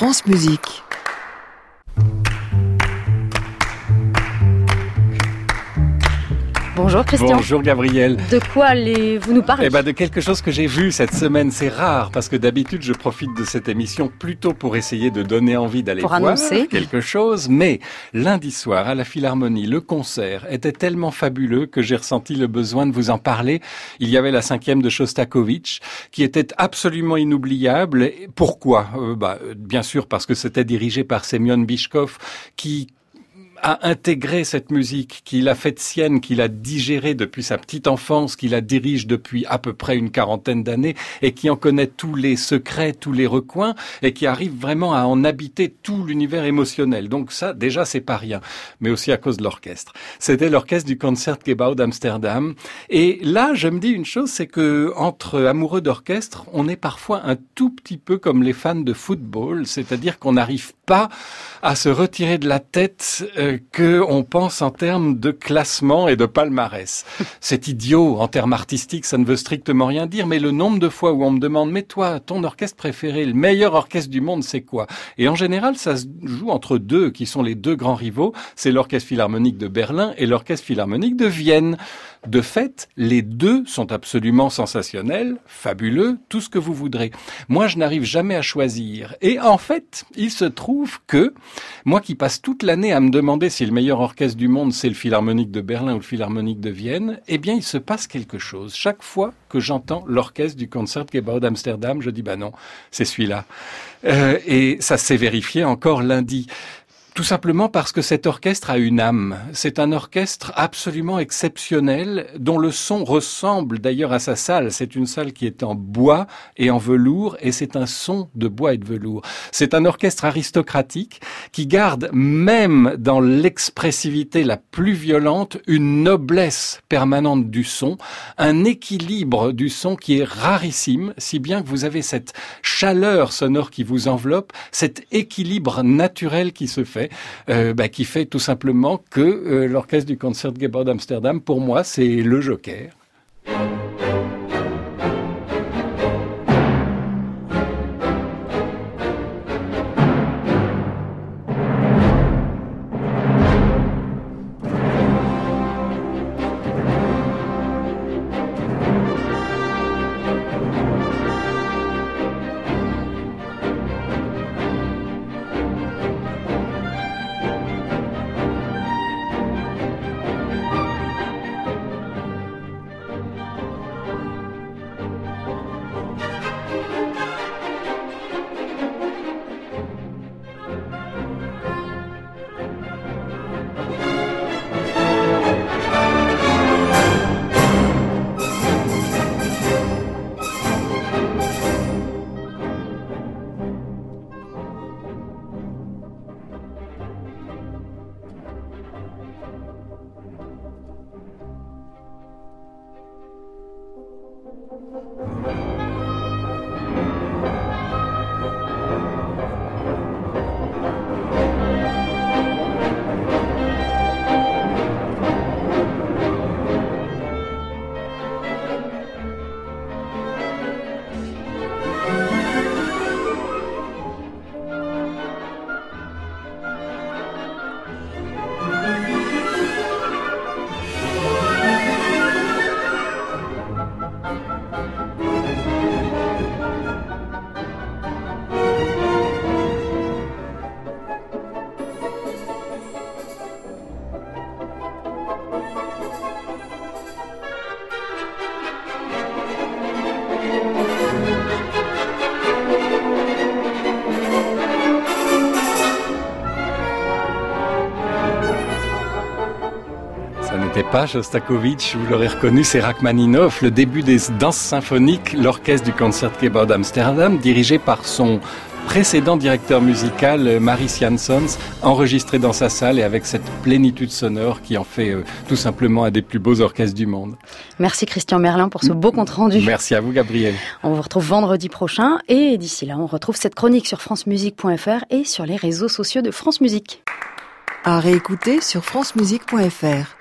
France Musique. Bonjour Christian. Bonjour Gabriel. De quoi allez-vous nous parler Eh ben de quelque chose que j'ai vu cette semaine. C'est rare parce que d'habitude je profite de cette émission plutôt pour essayer de donner envie d'aller voir annoncer. quelque chose. Mais lundi soir à la Philharmonie, le concert était tellement fabuleux que j'ai ressenti le besoin de vous en parler. Il y avait la cinquième de Shostakovich qui était absolument inoubliable. Pourquoi? Euh, bah, Bien sûr parce que c'était dirigé par Semyon Bishkov qui a intégré cette musique, qu'il a faite sienne, qu'il a digérée depuis sa petite enfance, qu'il la dirige depuis à peu près une quarantaine d'années et qui en connaît tous les secrets, tous les recoins et qui arrive vraiment à en habiter tout l'univers émotionnel. Donc ça, déjà, c'est pas rien, mais aussi à cause de l'orchestre. C'était l'orchestre du Concertgebouw d'Amsterdam. Et là, je me dis une chose, c'est que entre amoureux d'orchestre, on est parfois un tout petit peu comme les fans de football, c'est-à-dire qu'on n'arrive pas à se retirer de la tête euh, que on pense en termes de classement et de palmarès. C'est idiot en termes artistiques, ça ne veut strictement rien dire, mais le nombre de fois où on me demande mais toi, ton orchestre préféré, le meilleur orchestre du monde, c'est quoi? Et en général, ça se joue entre deux qui sont les deux grands rivaux, c'est l'orchestre philharmonique de Berlin et l'orchestre philharmonique de Vienne. De fait, les deux sont absolument sensationnels, fabuleux, tout ce que vous voudrez. Moi, je n'arrive jamais à choisir. Et en fait, il se trouve que moi qui passe toute l'année à me demander si le meilleur orchestre du monde c'est le Philharmonique de Berlin ou le Philharmonique de Vienne, eh bien, il se passe quelque chose. Chaque fois que j'entends l'orchestre du Concertgebouw d'Amsterdam, je dis bah non, c'est celui-là. Euh, et ça s'est vérifié encore lundi. Tout simplement parce que cet orchestre a une âme. C'est un orchestre absolument exceptionnel dont le son ressemble d'ailleurs à sa salle. C'est une salle qui est en bois et en velours et c'est un son de bois et de velours. C'est un orchestre aristocratique qui garde même dans l'expressivité la plus violente une noblesse permanente du son, un équilibre du son qui est rarissime, si bien que vous avez cette chaleur sonore qui vous enveloppe, cet équilibre naturel qui se fait, euh, bah, qui fait tout simplement que euh, l'orchestre du Concertgebouw d'Amsterdam, pour moi, c'est le joker. N'était pas Shostakovich, vous l'aurez reconnu, c'est Rachmaninoff, le début des danses symphoniques, l'orchestre du Concertgebouw d'Amsterdam, dirigé par son précédent directeur musical, euh, Maris Jansons, enregistré dans sa salle et avec cette plénitude sonore qui en fait euh, tout simplement un des plus beaux orchestres du monde. Merci Christian Merlin pour ce beau compte rendu. Merci à vous, Gabriel. On vous retrouve vendredi prochain et d'ici là, on retrouve cette chronique sur francemusique.fr et sur les réseaux sociaux de France Musique. À réécouter sur francemusique.fr.